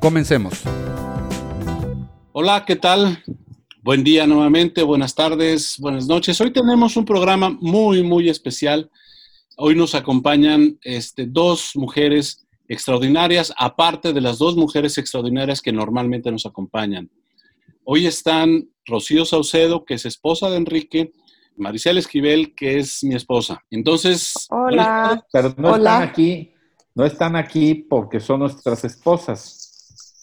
Comencemos. Hola, ¿qué tal? Buen día nuevamente, buenas tardes, buenas noches. Hoy tenemos un programa muy, muy especial. Hoy nos acompañan este, dos mujeres extraordinarias, aparte de las dos mujeres extraordinarias que normalmente nos acompañan. Hoy están Rocío Saucedo, que es esposa de Enrique, Maricel Esquivel, que es mi esposa. Entonces, Hola. Pero no Hola. están aquí, no están aquí porque son nuestras esposas,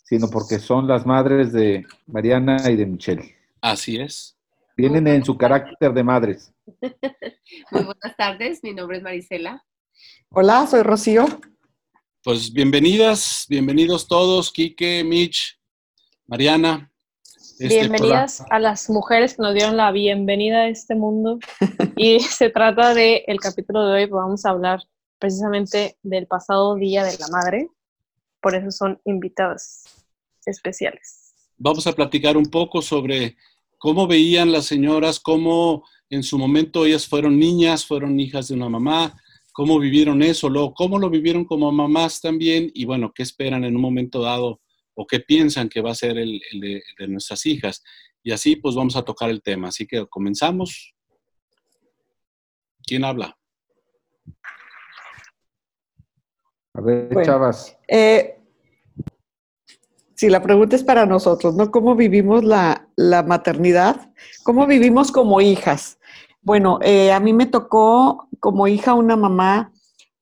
sino porque son las madres de Mariana y de Michelle. así es. Vienen en su carácter de madres. Muy buenas tardes, mi nombre es Marisela. Hola, soy Rocío. Pues bienvenidas, bienvenidos todos, Quique, Mitch, Mariana. Este, Bienvenidas a las mujeres que nos dieron la bienvenida a este mundo. Y se trata de el capítulo de hoy, pues vamos a hablar precisamente del pasado Día de la Madre. Por eso son invitadas especiales. vamos a platicar un poco sobre cómo veían las señoras, cómo en su momento ellas fueron niñas, fueron hijas de una mamá, cómo vivieron eso, luego cómo lo vivieron como mamás también y bueno, qué esperan en un momento dado o qué piensan que va a ser el, el de, de nuestras hijas. Y así pues vamos a tocar el tema. Así que comenzamos. ¿Quién habla? A ver, Bueno. chavas, Eh, sí, la pregunta es para nosotros, ¿no? ¿Cómo vivimos la, la maternidad? ¿Cómo vivimos como hijas? Bueno, eh, a mí me tocó como hija una mamá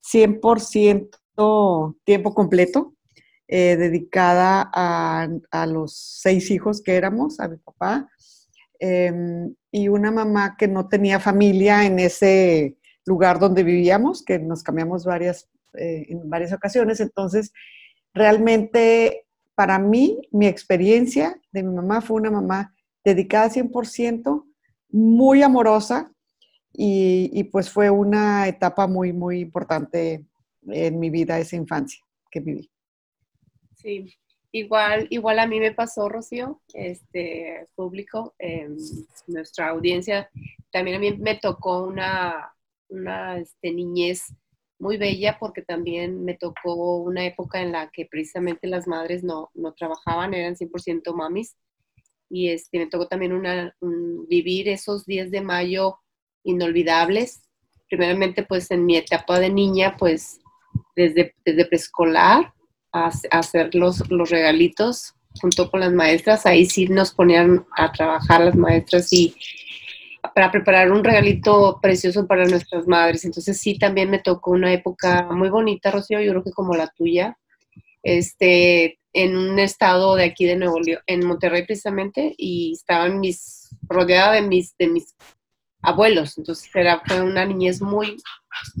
100% tiempo completo, eh, dedicada a, a los seis hijos que éramos, a mi papá, em, y una mamá que no tenía familia en ese lugar donde vivíamos, que nos cambiamos varias, eh, en varias ocasiones. Entonces, realmente para mí, mi experiencia de mi mamá fue una mamá dedicada 100%, muy amorosa y, pues fue una etapa muy, muy importante en mi vida, esa infancia que viví. Sí, igual, igual a mí me pasó, Rocío, este público, eh, nuestra audiencia, también a mí me tocó una, una este, niñez muy bella porque también me tocó una época en la que precisamente las madres no, no trabajaban, eran 100% mamis. Y este, me tocó también una, un- vivir esos días de mayo inolvidables. Primeramente, pues en mi etapa de niña, pues desde, desde preescolar hacer los, los regalitos junto con las maestras. Ahí sí nos ponían a trabajar las maestras y para preparar un regalito precioso para nuestras madres. Entonces sí, también me tocó una época muy bonita, Rocío, yo creo que como la tuya, este, en un estado de aquí de Nuevo León, en Monterrey precisamente, y estaban mis, rodeada de mis, de mis abuelos. Entonces era, fue una niñez muy,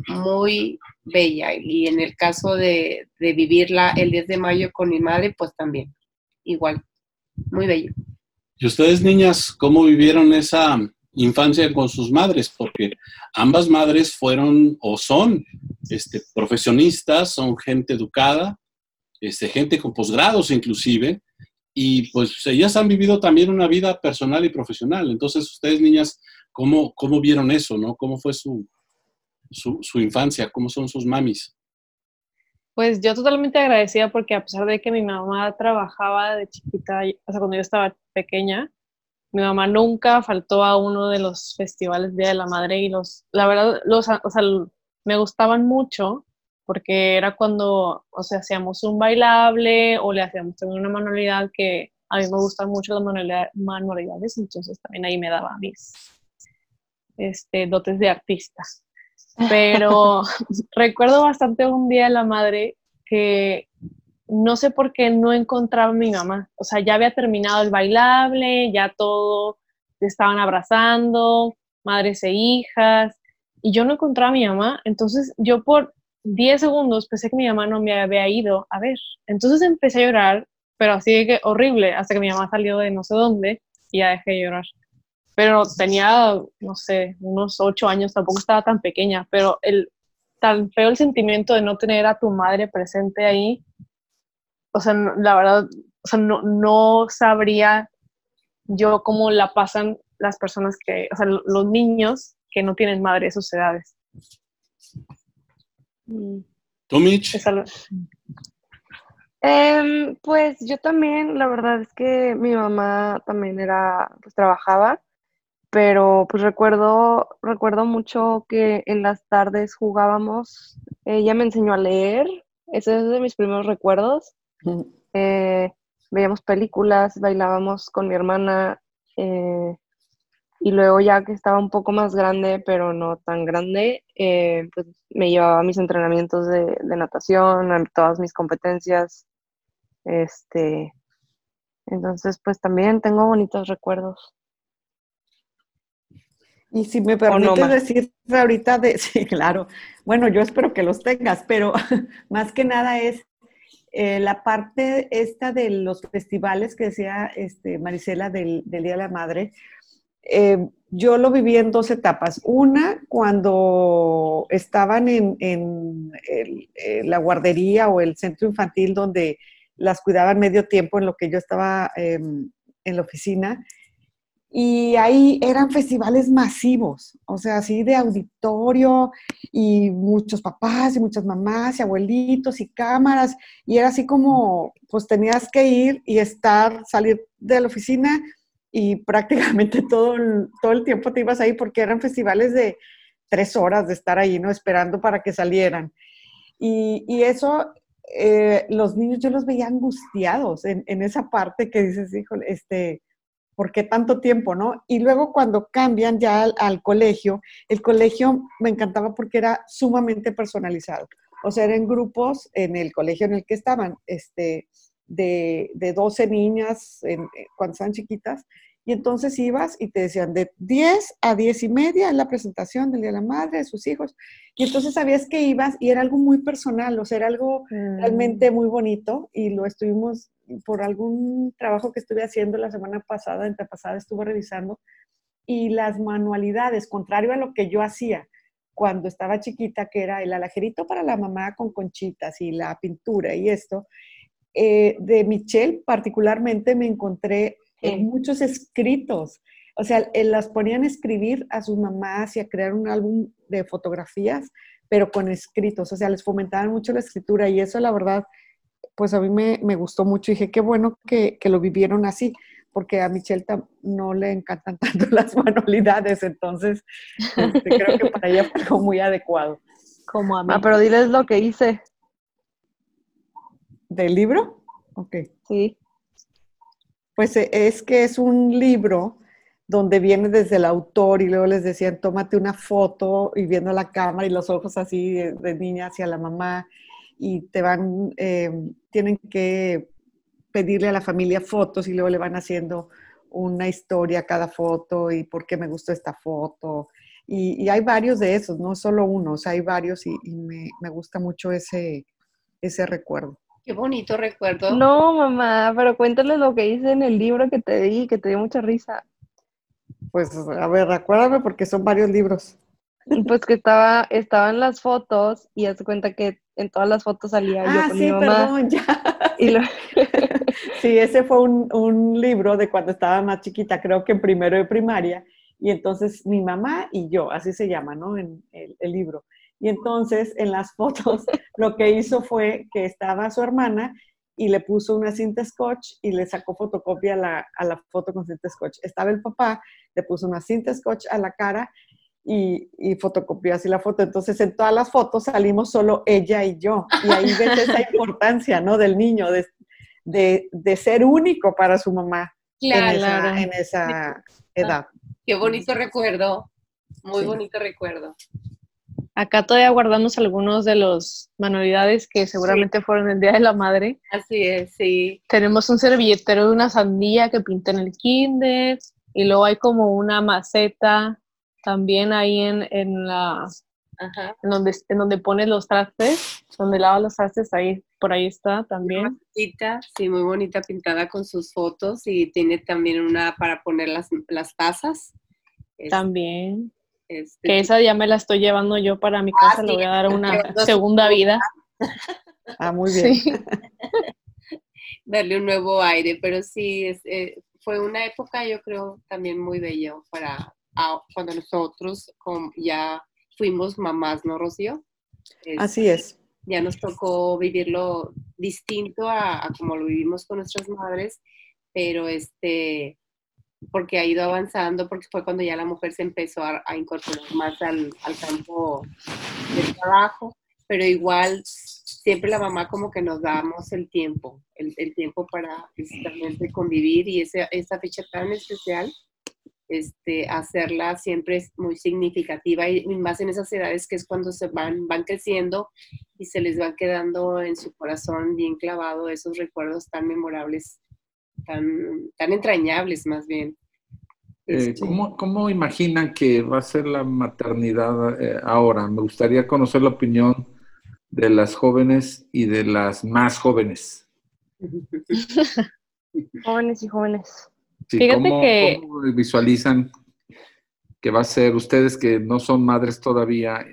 muy bella. Y en el caso de, vivirla el 10 de mayo con mi madre, pues también, igual, muy bello. ¿Y ustedes, niñas, cómo vivieron esa infancia con sus madres? Porque ambas madres fueron o son este, profesionistas, son gente educada, este, gente con posgrados inclusive, y pues ellas han vivido también una vida personal y profesional. Entonces, ustedes, niñas, ¿cómo, cómo vieron eso? ¿no? ¿Cómo fue su, su, su infancia? ¿Cómo son sus mamis? Pues yo totalmente agradecida porque a pesar de que mi mamá trabajaba de chiquita, o sea, cuando yo estaba pequeña, mi mamá nunca faltó a uno de los festivales Día de la Madre y los, la verdad, los, o sea, me gustaban mucho porque era cuando, o sea, hacíamos un bailable o le hacíamos también una manualidad que a mí me gustan mucho las manualidad- manualidades, entonces también ahí me daba mis este, dotes de artista. Pero recuerdo bastante un día de la madre que no sé por qué no encontraba a mi mamá. O sea, ya había terminado el bailable, ya todo, se estaban abrazando, madres e hijas, y yo no encontraba a mi mamá. Entonces yo por 10 segundos pensé que mi mamá no me había ido a ver. Entonces empecé a llorar pero así que horrible, hasta que mi mamá salió de no sé dónde y ya dejé de llorar. Pero tenía, no sé, unos ocho años, tampoco estaba tan pequeña, pero el tan feo el sentimiento de no tener a tu madre presente ahí, o sea, la verdad, o sea, no, no sabría yo cómo la pasan las personas que, o sea, los niños que no tienen madre a sus edades. ¿Tú, Mitch? Es algo- Em, pues yo también, la verdad es que mi mamá también era, pues trabajaba, pero pues recuerdo, recuerdo mucho que en las tardes jugábamos, ella me enseñó a leer, ese es de mis primeros recuerdos. Eh, veíamos películas, bailábamos con mi hermana, eh, y luego ya que estaba un poco más grande, pero no tan grande, eh, pues me llevaba a mis entrenamientos de, de natación, a todas mis competencias. Este, entonces, pues también tengo bonitos recuerdos. Y si me no, permites Ma? decir ahorita de, sí, claro, bueno, yo espero que los tengas, pero más que nada es eh, la parte esta de los festivales que decía este, Marisela del, Día de la Madre. eh, yo lo viví en dos etapas. Una, cuando estaban en, eh, la guardería o el centro infantil donde las cuidaban medio tiempo en lo que yo estaba em, en la oficina. Y ahí eran festivales masivos, o sea, así de auditorio y muchos papás y muchas mamás y abuelitos y cámaras. Y era así como, pues tenías que ir y estar, salir de la oficina y prácticamente todo el, todo el tiempo te ibas ahí porque eran festivales de tres horas de estar ahí, ¿no? Esperando para que salieran. Y, y eso, eh, los niños yo los veía angustiados en, en esa parte que dices, híjole, este, ¿por qué tanto tiempo, no? Y luego cuando cambian ya al, al colegio, el colegio me encantaba porque era sumamente personalizado. O sea, eran grupos en el colegio en el que estaban, este, de, de 12 niñas en- eh, cuando estaban chiquitas, y entonces ibas y te decían de 10 a 10 y media en la presentación del Día de la Madre, de sus hijos, y entonces sabías que ibas y era algo muy personal, o sea, era algo realmente muy bonito y lo estuvimos, por algún trabajo que estuve haciendo la semana pasada, antepasada, estuve revisando, y las manualidades, contrario a lo que yo hacía cuando estaba chiquita, que era el alajerito para la mamá con conchitas y la pintura y esto, eh, de Michelle particularmente me encontré eh, muchos escritos. O sea, eh, las ponían a escribir a sus mamás y a crear un álbum de fotografías, pero con escritos. O sea, les fomentaban mucho la escritura y eso, la verdad, pues a mí me, me gustó mucho. dije, qué bueno que, que lo vivieron así, porque a Michelle tam- no le encantan tanto las manualidades, entonces este, creo que para ella fue algo muy adecuado. Como a mí. Ah, pero diles lo que hice. ¿Del libro? Ok. Sí. Pues eh, es que es un libro donde viene desde el autor y luego les decían, tómate una foto y viendo la cámara y los ojos así de, de niña hacia la mamá y te van, eh, tienen que pedirle a la familia fotos y luego le van haciendo una historia a cada foto y por qué me gustó esta foto. Y, y hay varios de esos, no solo uno, o sea, hay varios y, y me, me gusta mucho ese, ese recuerdo. Qué bonito recuerdo. No, mamá, pero cuéntale lo que hice en el libro que te di, que te dio mucha risa. Pues a ver, acuérdame porque son varios libros. Pues que estaba, estaban las fotos y haz de cuenta que en todas las fotos salía yo Ah, con sí, mi mamá. perdón, ya. Y lo- Sí, ese fue un, un libro de cuando estaba más chiquita, creo que en primero de primaria. Y entonces mi mamá y yo, así se llama, ¿no? En el, el libro. Y entonces en las fotos lo que hizo fue que estaba su hermana y le puso una cinta scotch y le sacó fotocopia a la, a la foto con cinta scotch. Estaba el papá, le puso una cinta scotch a la cara y, y fotocopió así la foto. Entonces en todas las fotos salimos solo ella y yo. Y ahí ves esa importancia, ¿no? Del niño, de, de, de ser único para su mamá Claro, en, esa, claro. en esa edad. qué bonito recuerdo. Muy Sí. bonito recuerdo. Acá todavía guardamos algunos de los manualidades que seguramente fueron el Día de la Madre. Así es, sí. Tenemos un servilletero de una sandía que pinté en el kinder y luego hay como una maceta también ahí en, en la Ajá. en donde, en donde pones los trastes, donde lavas los trastes, ahí, por ahí está también. Macetita, sí, muy bonita pintada con sus fotos y tiene también una para poner las, las tazas. Es- También. este, Que esa ya me la estoy llevando yo para mi Ah, casa, le sí, voy a dar una segunda vida. Ah, muy bien. Sí. darle un nuevo aire, pero sí, es, eh, fue una época yo creo también muy bello para ah, cuando nosotros ya fuimos mamás, ¿no, Rocío? Es- Así es. Ya nos tocó vivirlo distinto a, a como lo vivimos con nuestras madres, pero este, porque ha ido avanzando, porque fue cuando ya la mujer se empezó a, a incorporar más al, al campo del trabajo, pero igual siempre la mamá como que nos damos el tiempo, el, el tiempo para precisamente convivir y ese, esa fecha tan especial, este, hacerla siempre es muy significativa y, más en esas edades que es cuando se van, van creciendo y se les van quedando en su corazón bien clavado esos recuerdos tan memorables, tan, tan entrañables más bien. Eh, ¿cómo, cómo imaginan que va a ser la maternidad eh, ahora? Me gustaría conocer la opinión de las jóvenes y de las más jóvenes. Jóvenes y jóvenes. Sí, Fíjate ¿cómo, que- cómo visualizan que va a ser ustedes que no son madres todavía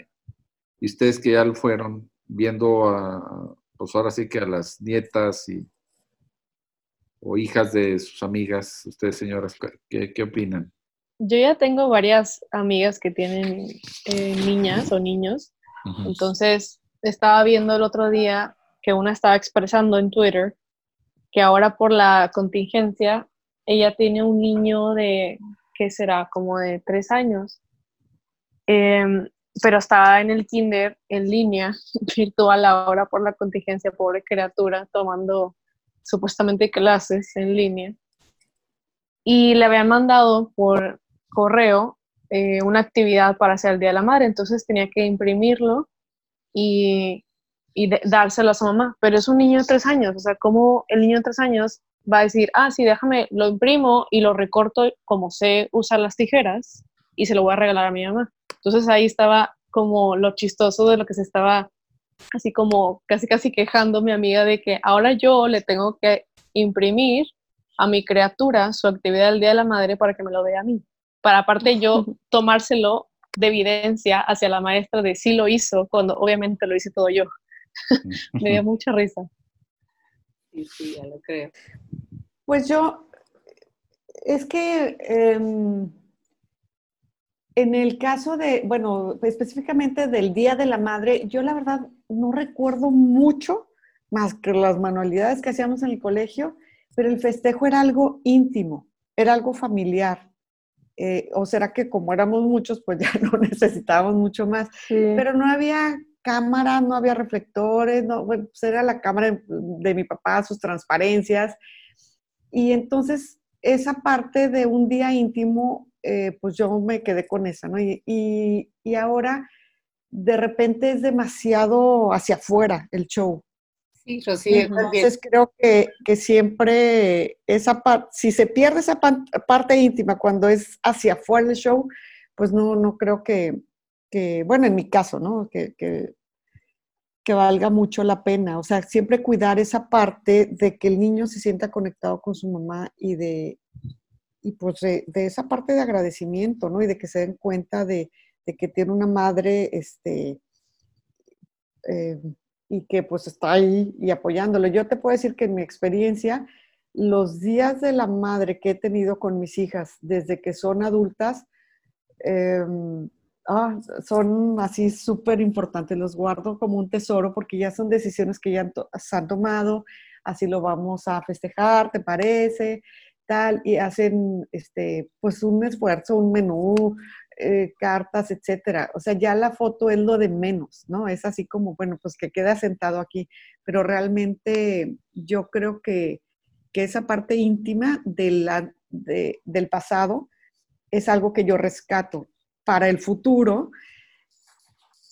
y ustedes que ya lo fueron, viendo a, pues ahora sí que a las nietas y o hijas de sus amigas, ustedes señoras, ¿qué, qué opinan? Yo ya tengo varias amigas que tienen eh, niñas o niños, entonces estaba viendo el otro día que una estaba expresando en Twitter que ahora por la contingencia ella tiene un niño de, ¿qué será? Como de tres años, Em, pero estaba en el kinder en línea, virtual ahora por la contingencia, pobre criatura, tomando supuestamente clases en línea. Y le habían mandado por correo eh, una actividad para hacer el Día de la Madre, entonces tenía que imprimirlo y, y dárselo a su mamá. Pero es un niño de tres años, o sea, ¿cómo el niño de tres años va a decir, ah, sí, déjame, lo imprimo y lo recorto como sé usar las tijeras y se lo voy a regalar a mi mamá? Entonces ahí estaba como lo chistoso de lo que se estaba así como casi casi quejando mi amiga de que ahora yo le tengo que imprimir a mi criatura su actividad del Día de la Madre para que me lo dé a mí. Para aparte yo tomárselo de evidencia hacia la maestra de sí lo hizo, cuando obviamente lo hice todo yo. me dio mucha risa. Sí, sí, ya lo creo. Pues yo, es que em, en el caso de, bueno, específicamente del Día de la Madre, yo la verdad no recuerdo mucho más que las manualidades que hacíamos en el colegio, pero el festejo era algo íntimo, era algo familiar. Eh, o será que como éramos muchos, pues ya no necesitábamos mucho más. Sí. Pero no había cámara, no había reflectores, no, bueno, pues era la cámara de, de mi papá, sus transparencias. Y entonces esa parte de un día íntimo, eh, pues yo me quedé con esa, ¿no? Y, y, y ahora de repente es demasiado hacia afuera el show. Sí, Rocío. Entonces creo que, que siempre esa parte, si se pierde esa parte íntima cuando es hacia afuera el show, pues no, no creo que, que, bueno, en mi caso, ¿no? Que, que, valga mucho la pena. O sea, siempre cuidar esa parte de que el niño se sienta conectado con su mamá y de, y pues de, esa parte de agradecimiento, ¿no? Y de que se den cuenta de, que tiene una madre, este, eh, y que pues está ahí y apoyándolo. Yo te puedo decir que en mi experiencia, los días de la madre que he tenido con mis hijas desde que son adultas, eh, ah, son así súper importantes, los guardo como un tesoro porque ya son decisiones que ya se han tomado, así lo vamos a festejar, ¿te parece? Tal, y hacen este, pues un esfuerzo, un menú, eh, cartas, etcétera. O sea, ya la foto es lo de menos, ¿no? Es así como, bueno, pues que queda sentado aquí, pero realmente yo creo que, que esa parte íntima de la, de- del pasado es algo que yo rescato. Para el futuro,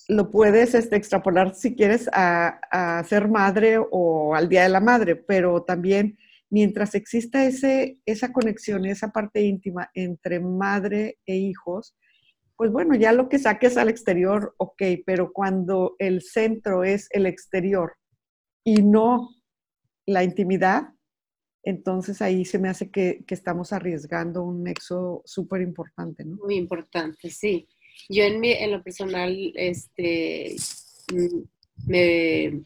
lo puedes este, extrapolar si quieres a, a ser madre o al Día de la Madre, pero también mientras exista ese, esa conexión, esa parte íntima entre madre e hijos, pues bueno, ya lo que saques al exterior, ok, pero cuando el centro es el exterior y no la intimidad, entonces ahí se me hace que, que estamos arriesgando un nexo súper importante. Muy importante, sí. Yo en, mi, en lo personal, este, mm, me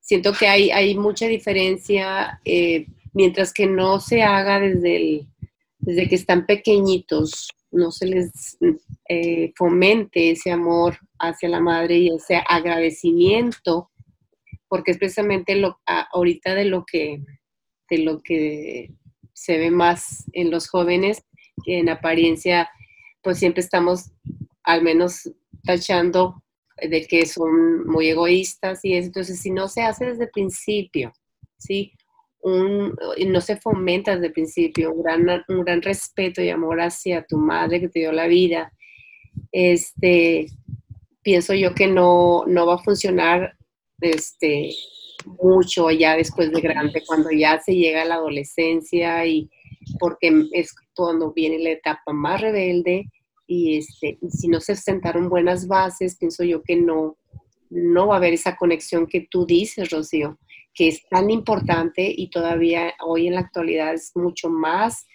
siento que hay, hay mucha diferencia, eh, mientras que no se haga desde, el, desde que están pequeñitos, no se les eh, fomente ese amor hacia la madre y ese agradecimiento, porque es precisamente lo, ahorita de lo que lo que se ve más en los jóvenes, que en apariencia pues siempre estamos al menos tachando de que son muy egoístas y eso. Entonces, si no se hace desde el principio, ¿sí? Un, no se fomenta desde el principio un gran, un gran respeto y amor hacia tu madre que te dio la vida, este, pienso yo que no, no va a funcionar este, mucho ya después de grande, cuando ya se llega a la adolescencia y porque es cuando viene la etapa más rebelde y este, si no se sentaron buenas bases, pienso yo que no, no va a haber esa conexión que tú dices, Rocío, que es tan importante y todavía hoy en la actualidad es mucho más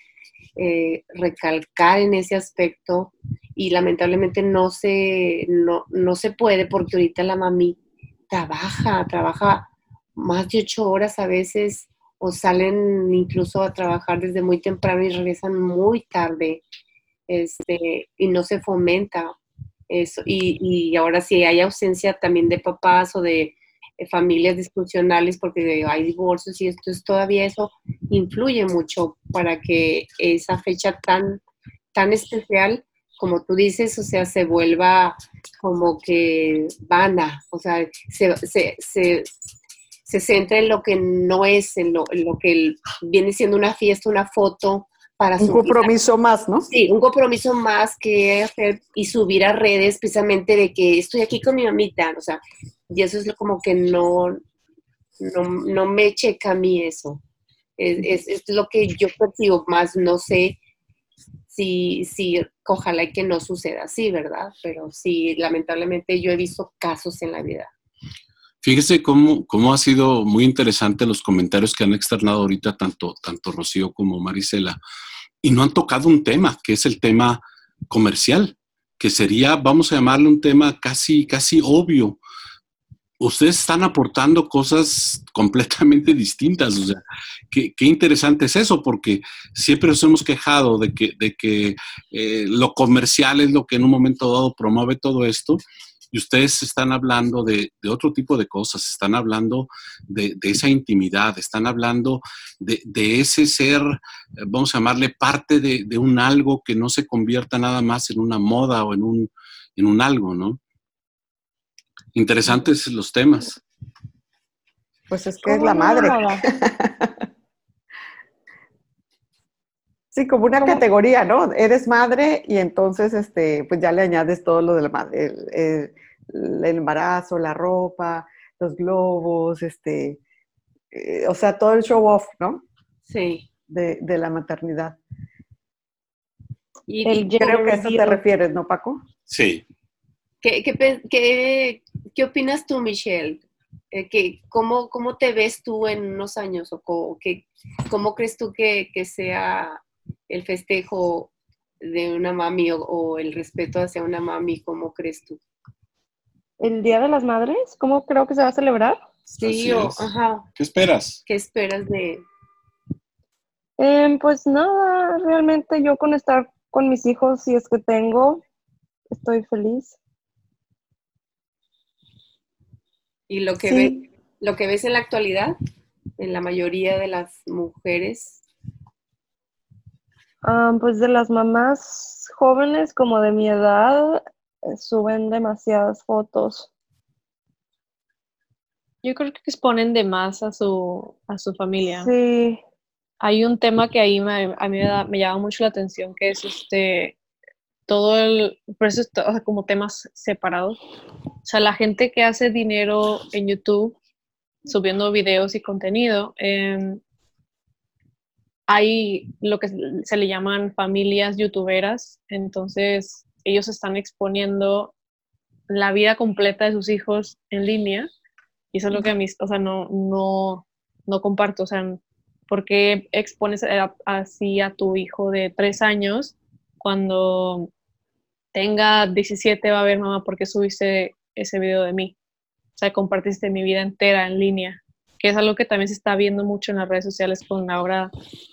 eh, recalcar en ese aspecto y lamentablemente no se, no, no se puede porque ahorita la mami trabaja, trabaja más de ocho horas a veces o salen incluso a trabajar desde muy temprano y regresan muy tarde este, y no se fomenta eso. Y, y ahora si hay ausencia también de papás o de eh, familias disfuncionales porque hay divorcios y esto es todavía eso influye mucho para que esa fecha tan, tan especial como tú dices, o sea, se vuelva como que vana, o sea, se, se, se, se centra en lo que no es, en lo, que viene siendo una fiesta, una foto. Para un compromiso más, ¿no? Sí, un compromiso más que hacer y subir a redes precisamente de que estoy aquí con mi mamita, o sea, y eso es como que no, no, me checa a mí eso. Es, es, lo que yo percibo más, no sé si, si ojalá y que no suceda así, ¿verdad? Pero sí, lamentablemente yo he visto casos en la vida. Fíjese cómo, cómo ha sido muy interesante los comentarios que han externado ahorita tanto, tanto Rocío como Marisela. Y no han tocado un tema, que es el tema comercial, que sería, vamos a llamarle un tema casi, casi obvio. Ustedes están aportando cosas completamente distintas. O sea, qué, qué interesante es eso, porque siempre nos hemos quejado de que, de que eh, lo comercial es lo que en un momento dado promueve todo esto y ustedes están hablando de, otro tipo de cosas, están hablando de, esa intimidad, están hablando de, ese ser, eh, vamos a llamarle parte de, un algo que no se convierta nada más en una moda o en un, en un algo, ¿no? Interesantes los temas. Pues es que es la madre. Sí, como una categoría, ¿no? Eres madre y entonces, este, pues ya le añades todo lo del el, el, embarazo, la ropa, los globos, este, eh, o sea, todo el show off, ¿no? Sí. De, la maternidad. Y, creo que a eso te refieres, ¿no, Paco? Sí. ¿Qué, qué, qué, opinas tú, Michelle? Eh, cómo, ¿Cómo te ves tú en unos años? ¿O cómo, cómo crees tú que, que sea el festejo de una mami o, el respeto hacia una mami, ¿cómo crees tú? ¿El Día de las Madres? ¿Cómo creo que se va a celebrar? Sí, ajá. ¿Qué esperas? ¿Qué esperas de...? Em, pues nada, realmente yo con estar con mis hijos, si es que tengo, estoy feliz. ¿Y lo que, ves, lo que ves en la actualidad, en la mayoría de las mujeres, Ah, pues de las mamás jóvenes como de mi edad eh, suben demasiadas fotos. Yo creo que exponen de más a su, a su familia. Sí. Hay un tema que ahí me, a mí me, llama mucho la atención, que es este, todo el, por eso como temas separados. O sea, la gente que hace dinero en YouTube subiendo videos y contenido, eh, hay lo que se le llaman familias youtuberas, entonces ellos están exponiendo la vida completa de sus hijos en línea. Y eso es lo que a mí, o sea, no, no, no comparto. O sea, ¿por qué expones así a tu hijo de tres años cuando tenga 17 va a ver, mamá, ¿por qué subiste ese video de mí? O sea, compartiste mi vida entera en línea, que es algo que también se está viendo mucho en las redes sociales con ahora,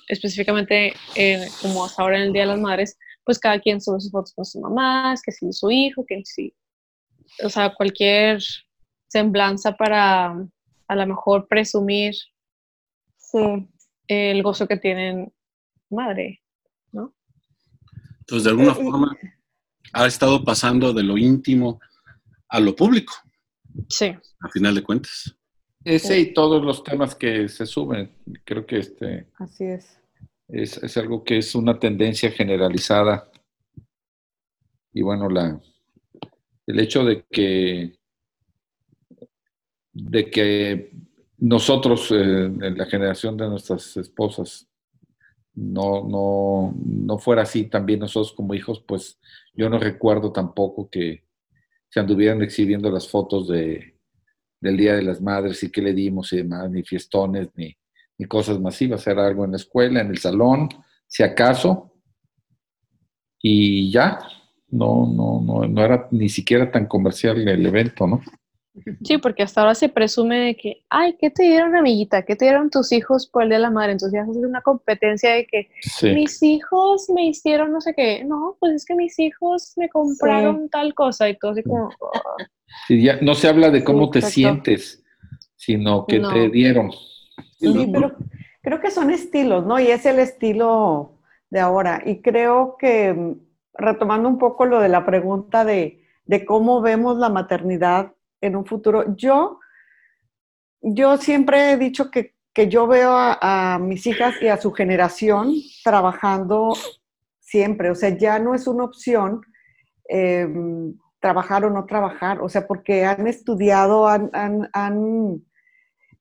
específicamente eh, como hasta ahora en el Día de las Madres, pues cada quien sube sus fotos con sus mamás, que si su hijo, que si, o sea, cualquier semblanza para a lo mejor presumir Sí, el gozo que tienen madre, ¿no? Entonces, de alguna Eh, forma, ha estado pasando de lo íntimo a lo público, Sí. a final de cuentas. Ese y todos los temas que se suben, creo que este Así es. es, es algo que es una tendencia generalizada. Y bueno, la, el hecho de que, de que nosotros, eh, en la generación de nuestras esposas, no, no, no fuera así también nosotros como hijos, pues yo no recuerdo tampoco que se anduvieran exhibiendo las fotos de, del Día de las Madres y qué le dimos y demás, ni fiestones, ni, ni cosas masivas. Era algo en la escuela, en el salón, si acaso, y ya. No, no, no, no era ni siquiera tan comercial el evento, ¿no? Sí, porque hasta ahora se presume de que, ay, ¿qué te dieron, amiguita? ¿Qué te dieron tus hijos por el Día de la Madre? Entonces ya es una competencia de que Sí. mis hijos me hicieron no sé qué. No, pues es que mis hijos me compraron tal cosa y todo así como, "Oh". Sí, ya no se habla de cómo Sí, te sientes, sino que No. te dieron. Sí, pero creo que son estilos, ¿no? Y es el estilo de ahora. Y creo que, mm, retomando un poco lo de la pregunta de, de cómo vemos la maternidad en un futuro, yo, yo siempre he dicho que, que yo veo a, a mis hijas y a su generación trabajando siempre. O sea, ya no es una opción eh, trabajar o no trabajar. O sea, porque han estudiado, han, han, han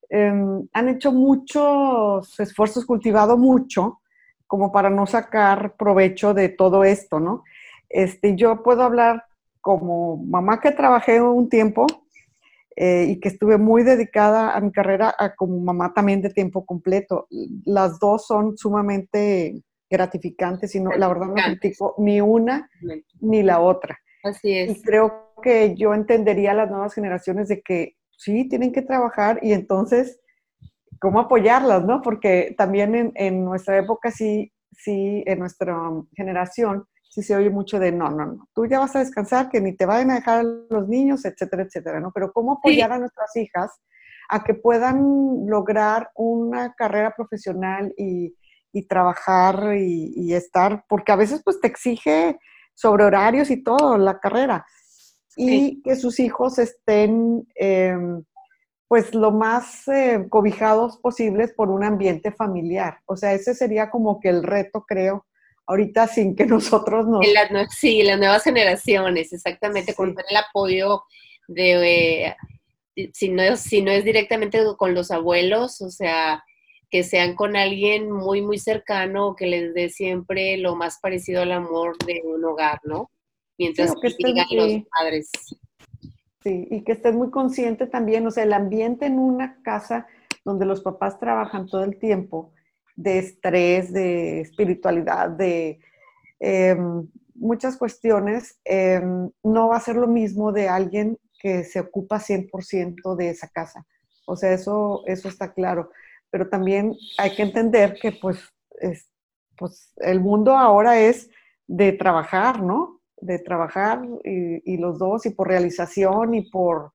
em, han hecho muchos esfuerzos, cultivado mucho, como para no sacar provecho de todo esto, ¿no? Este, yo puedo hablar como mamá que trabajé un tiempo eh, y que estuve muy dedicada a mi carrera a como mamá también de tiempo completo. Las dos son sumamente gratificantes y no, la verdad no critico ni una ni la otra. Así Y es. creo que yo entendería a las nuevas generaciones de que sí, tienen que trabajar y entonces, ¿cómo apoyarlas, no? Porque también en, en nuestra época sí, sí, en nuestra generación, sí se oye mucho de, no, no, no, tú ya vas a descansar, que ni te vayan a dejar los niños, etcétera, etcétera, ¿no? Pero ¿cómo apoyar a nuestras hijas a que puedan lograr una carrera profesional y, y trabajar y, y estar, porque a veces pues te exige sobre horarios y todo la carrera y que sus hijos estén eh, pues lo más eh, cobijados posibles por un ambiente familiar. O sea, ese sería como que el reto, creo, ahorita sin que nosotros nos... Nue- sí, las nuevas generaciones, exactamente, Sí. con el apoyo de, eh, si, no es, si no es directamente con los abuelos, o sea, que sean con alguien muy, muy cercano, que les dé siempre lo más parecido al amor de un hogar, ¿no? Mientras Sí, que digan los padres. Sí, y que estés muy consciente también, o sea, el ambiente en una casa donde los papás trabajan todo el tiempo, de estrés, de espiritualidad, de em, muchas cuestiones, em, no va a ser lo mismo de alguien que se ocupa 100% de esa casa. O sea, eso, eso está claro. Pero también hay que entender que pues, es- pues el mundo ahora es de trabajar, ¿no? De trabajar y, y los dos y por realización y por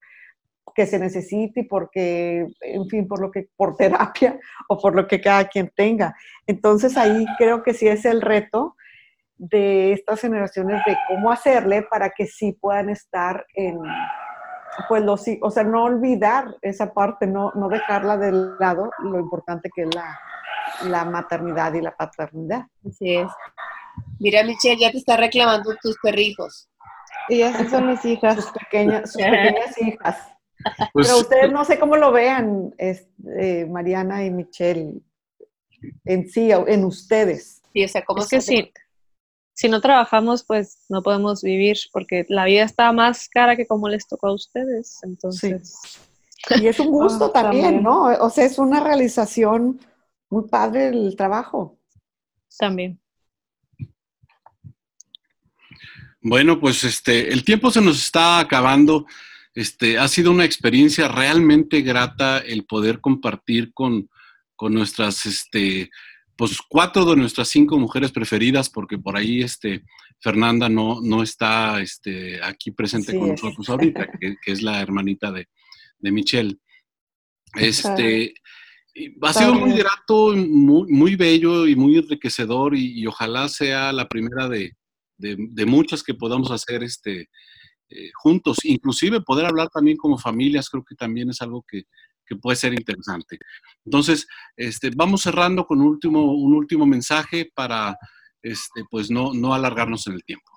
que se necesite y porque, en fin, por lo que, por terapia o por lo que cada quien tenga. Entonces ahí creo que sí es el reto de estas generaciones de cómo hacerle para que sí puedan estar en, pues los, o sea, no olvidar esa parte, no, no dejarla de lado, lo importante que es la, la maternidad y la paternidad. Así es. Mira, Michelle, ya te está reclamando tus perrijos. Y esas son mis hijas. Sus pequeñas, sus pequeñas hijas. Pues, Pero ustedes no sé cómo lo vean, este, Mariana y Michelle, en sí, en ustedes. Sí, o sea, ¿cómo Es que se- sí, si no trabajamos, pues no podemos vivir porque la vida está más cara que como les tocó a ustedes. Entonces, Y es un gusto Ah, también, también. ¿no? O sea, es una realización muy padre el trabajo. también. Bueno, pues este, el tiempo se nos está acabando. Este, ha sido una experiencia realmente grata el poder compartir con, con nuestras, este, pues cuatro de nuestras cinco mujeres preferidas, porque por ahí, este, Fernanda no, no está, este, aquí presente Sí con es. nosotros ahorita, que, que es la hermanita de, de Michelle. Este, ha sido muy grato, muy, muy bello y muy enriquecedor y, y ojalá sea la primera de, de, de muchas que podamos hacer este, eh, juntos. Inclusive poder hablar también como familias, creo que también es algo que, que puede ser interesante. Entonces, este, vamos cerrando con un último, un último mensaje para este, pues no, no alargarnos en el tiempo.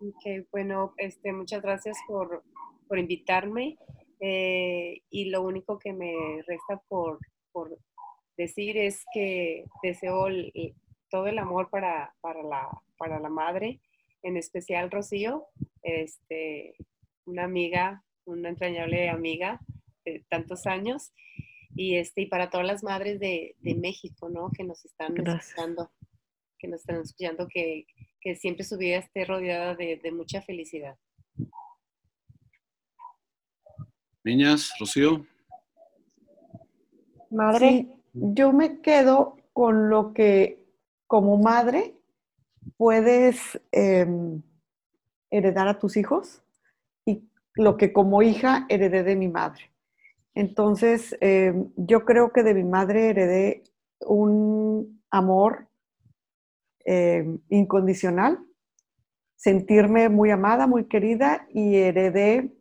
Ok, bueno, este, muchas gracias por, por invitarme. eh, y lo único que me resta por, por decir es que deseo el- todo el amor para, para, la, para la madre, en especial Rocío, este, una amiga, una entrañable amiga de tantos años. Y, este, y para todas las madres de, de México, ¿no? Que nos están Gracias. escuchando, que nos están escuchando, que, que siempre su vida esté rodeada de, de mucha felicidad. Niñas, Rocío. Madre, Sí, yo me quedo con lo que como madre puedes em, heredar a tus hijos y lo que como hija heredé de mi madre. Entonces, em, yo creo que de mi madre heredé un amor em, incondicional, sentirme muy amada, muy querida y heredé,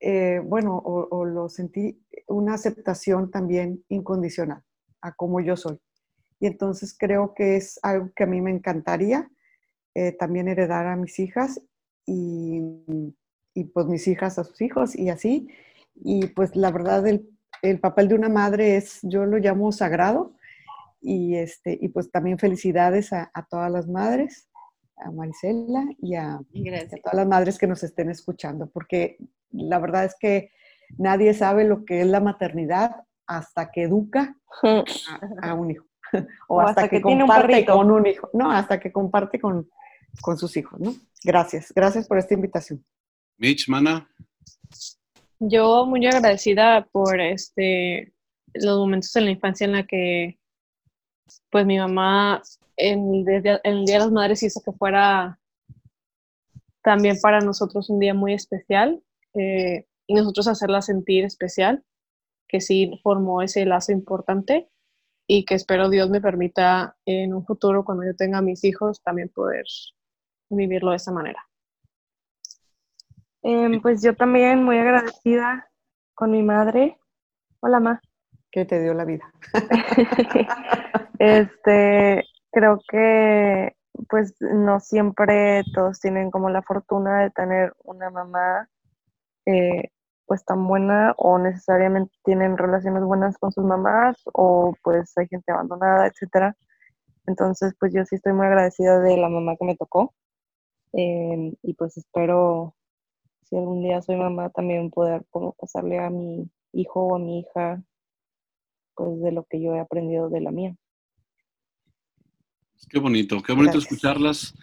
eh, bueno, o, lo sentí, una aceptación también incondicional a como yo soy. Y entonces creo que es algo que a mí me encantaría eh, también heredar a mis hijas y, y, pues mis hijas a sus hijos y así. Y pues la verdad el, el papel de una madre es, yo lo llamo sagrado y, este, y pues también felicidades a, a todas las madres, a Marisela y a, y a Gracias. todas las madres que nos estén escuchando, porque la verdad es que nadie sabe lo que es la maternidad hasta que educa a, a un hijo. O, O hasta, hasta que, que tiene un comparte con un hijo. No, hasta que comparte con, con sus hijos, ¿no? Gracias, gracias por esta invitación. Mitch, Mana. Yo muy agradecida por este los momentos en la infancia en la que pues mi mamá en en el Día de las Madres hizo que fuera también para nosotros un día muy especial eh, y nosotros hacerla sentir especial, que sí formó ese lazo importante y que espero Dios me permita en un futuro cuando yo tenga mis hijos también poder vivirlo de esa manera. Em, pues yo también muy agradecida con mi madre. Hola, ma. Que te dio la vida. Este, creo que pues no siempre todos tienen como la fortuna de tener una mamá eh, pues tan buena o necesariamente tienen relaciones buenas con sus mamás o pues hay gente abandonada, etcétera. Entonces pues yo sí estoy muy agradecida de la mamá que me tocó em, y pues espero si algún día soy mamá también poder como pasarle a mi hijo o a mi hija pues de lo que yo he aprendido de la mía. Qué bonito, qué bonito Gracias. escucharlas.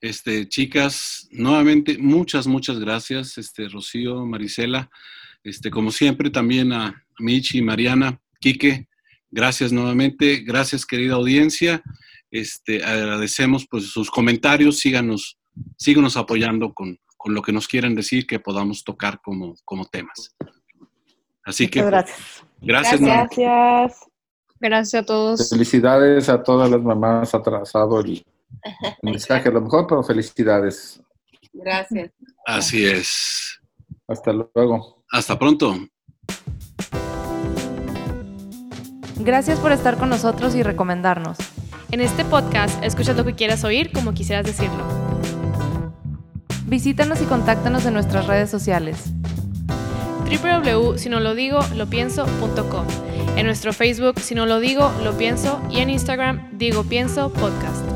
Este, chicas, nuevamente, muchas, muchas gracias, este, Rocío, Marisela. Este, como siempre, también a Michi, Mariana, Quique, gracias nuevamente. Gracias, querida audiencia. Este, agradecemos pues sus comentarios, síganos, síganos apoyando con, con lo que nos quieran decir que podamos tocar como, como temas. Así que, Muchas gracias. gracias. Gracias. Gracias a todos. Felicidades a todas las mamás atrasado el mensaje, a lo mejor, pero felicidades. Gracias. Así es. Hasta luego. Hasta pronto. Gracias por estar con nosotros y recomendarnos. En este podcast, escucha lo que quieras oír como quisieras decirlo. Visítanos y contáctanos en nuestras redes sociales. www.sinolodigo.lopienso.com En nuestro Facebook, Si No Lo Digo, Lo Pienso y en Instagram, Digo Pienso Podcast.